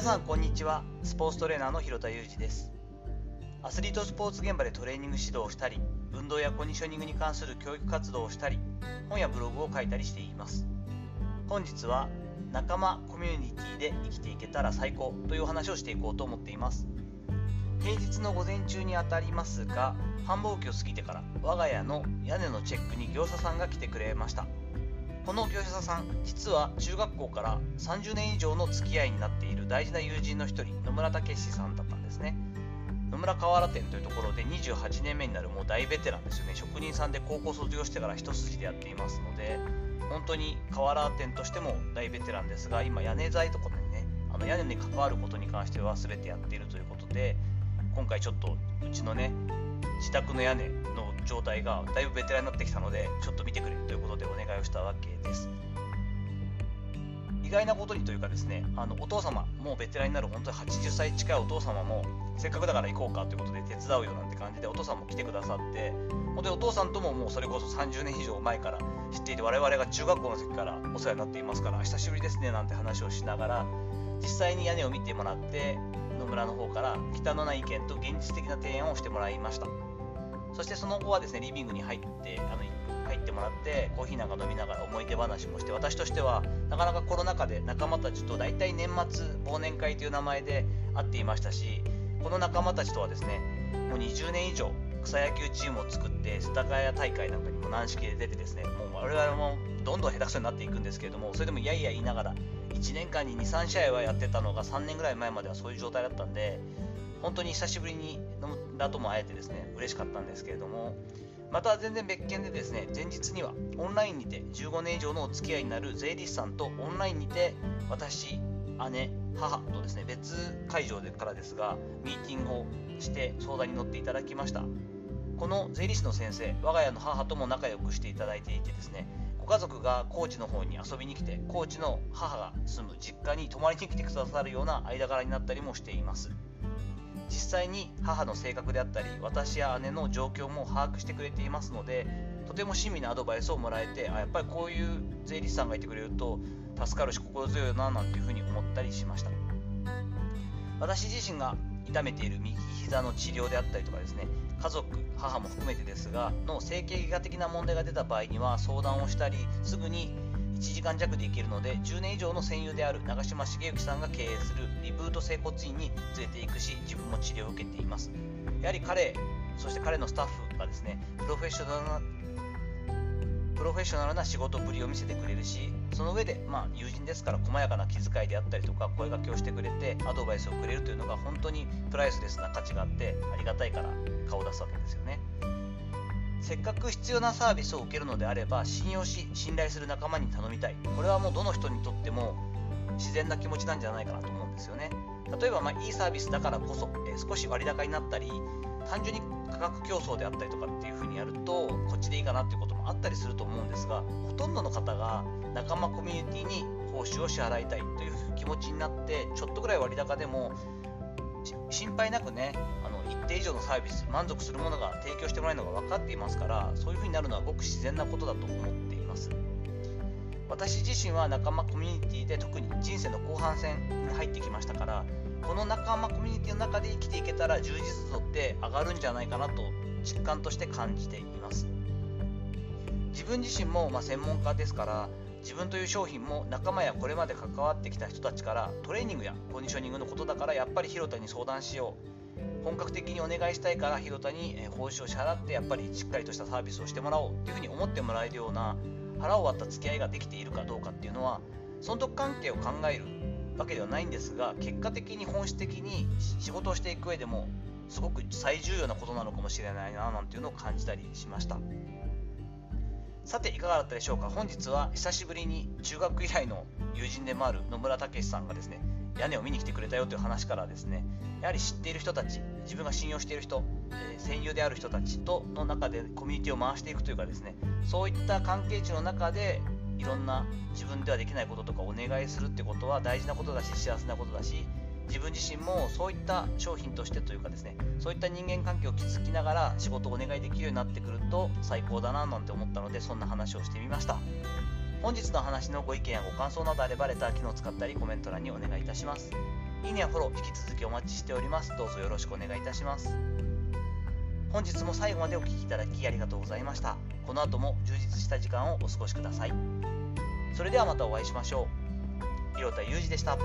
皆さんこんにちは。スポーツトレーナーの広田裕二です。アスリートスポーツ現場でトレーニング指導をしたり運動やコンディショニングに関する教育活動をしたり本やブログを書いたりしています。本日は仲間コミュニティで生きていけたら最高というお話をしていこうと思っています。平日の午前中にあたりますが繁忙期を過ぎてから我が家の屋根のチェックに業者さんが来てくれました。この業者さん実は中学校から30年以上の付き合いになっている大事な友人の一人野村武史さんだったんですね。野村河原店というところで28年目になるもう大ベテランですよね。職人さんで高校卒業してから一筋でやっていますので本当に河原店としても大ベテランですが今屋根材とかねあの屋根に関わることに関しては全てやっているということで今回ちょっとうちのね自宅の屋根の状態がだいぶベテランになってきたのでちょっと見てくれということでお願いをしたわけです。意外なことにというかですねあのお父様もうベテランになる本当に80歳近いお父様もせっかくだから行こうかということで手伝うよなんて感じでお父さんも来てくださって本当にお父さんとももうそれこそ30年以上前から知っていて我々が中学校の時からお世話になっていますから久しぶりですねなんて話をしながら実際に屋根を見てもらって野村の方から北のない意見と現実的な提案をしてもらいました。そしてその後はですねリビングに入ってあの入ってもらってコーヒーなんか飲みながら思い出話もして私としてはなかなかコロナ禍で仲間たちと大体年末忘年会という名前で会っていましたしこの仲間たちとはですねもう20年以上草野球チームを作って世田谷大会なんかにも軟式で出てですねもう我々もどんどん下手くそになっていくんですけれどもそれでもいやいや言いながら1年間に23試合はやってたのが3年ぐらい前まではそういう状態だったんで本当に久しぶりに野村とも会えてですね嬉しかったんですけれどもまた全然別件でですね前日にはオンラインにて15年以上のお付き合いになる税理士さんとオンラインにて私姉母とですね別会場でからですがミーティングをして相談に乗っていただきました。この税理士の先生我が家の母とも仲良くしていただいていてですね家族が高知の方に遊びに来て高知の母が住む実家に泊まりに来てくださるような間柄になったりもしています。実際に母の性格であったり私や姉の状況も把握してくれていますのでとても親身なアドバイスをもらえてあやっぱりこういう税理士さんがいてくれると助かるし心強いななんていうふうに思ったりしました。私自身が痛めている右膝の治療であったりとかですね家族母も含めてですがの整形外科的な問題が出た場合には相談をしたりすぐに1時間弱で行けるので10年以上の戦友である長嶋茂之さんが経営するリブート整骨院に連れて行くし自分も治療を受けています。やはり彼そして彼のスタッフがですねプロフェッショナルプロフェッショナルな仕事ぶりを見せてくれるしその上で、まあ、友人ですから細やかな気遣いであったりとか声掛けをしてくれてアドバイスをくれるというのが本当にプライスレスな価値があってありがたいから顔を出すわけですよね。せっかく必要なサービスを受けるのであれば信用し信頼する仲間に頼みたい。これはもうどの人にとっても自然な気持ちなんじゃないかなと思うんですよね。例えばまあいいサービスだからこそ、え少し割高になったり単純に格競争であったりとかっていう風にやるとこっちでいいかなっていうこともあったりすると思うんですがほとんどの方が仲間コミュニティに報酬を支払いたいという気持ちになってちょっとぐらい割高でも心配なくねあの一定以上のサービス満足するものが提供してもらえるのが分かっていますからそういう風になるのはごく自然なことだと思っています。私自身は仲間コミュニティで特に人生の後半戦に入ってきましたからこの仲間コミュニティの中で生きていけたら充実度って上がるんじゃないかなと実感として感じています。自分自身もま専門家ですから自分という商品も仲間やこれまで関わってきた人たちからトレーニングやコンディショニングのことだからやっぱり広田に相談しよう。本格的にお願いしたいから広田に報酬を支払ってやっぱりしっかりとしたサービスをしてもらおうっていうふうに思ってもらえるような腹を割った付き合いができているかどうかっていうのは損得関係を考えるわけではないんですが結果的に本質的に仕事をしていく上でもすごく最重要なことなのかもしれないななんていうのを感じたりしました。さていかがだったでしょうか？本日は久しぶりに中学以来の友人でもある野村武さんがですね屋根を見に来てくれたよという話からですねやはり知っている人たち自分が信用している人、えー、戦友である人たちとの中でコミュニティを回していくというかですねそういった関係値の中でいろんな自分ではできないこととかお願いするってことは大事なことだし幸せなことだし自分自身もそういった商品としてというかですねそういった人間関係を築きながら仕事をお願いできるようになってくると最高だななんて思ったのでそんな話をしてみました。本日の話のご意見やご感想などあればレター機能を使ったりコメント欄にお願いいたします。いいねやフォロー引き続きお待ちしております。どうぞよろしくお願いいたします。本日も最後までお聴きいただきありがとうございました。この後も充実した時間をお過ごしください。それではまたお会いしましょう。広田裕二でした。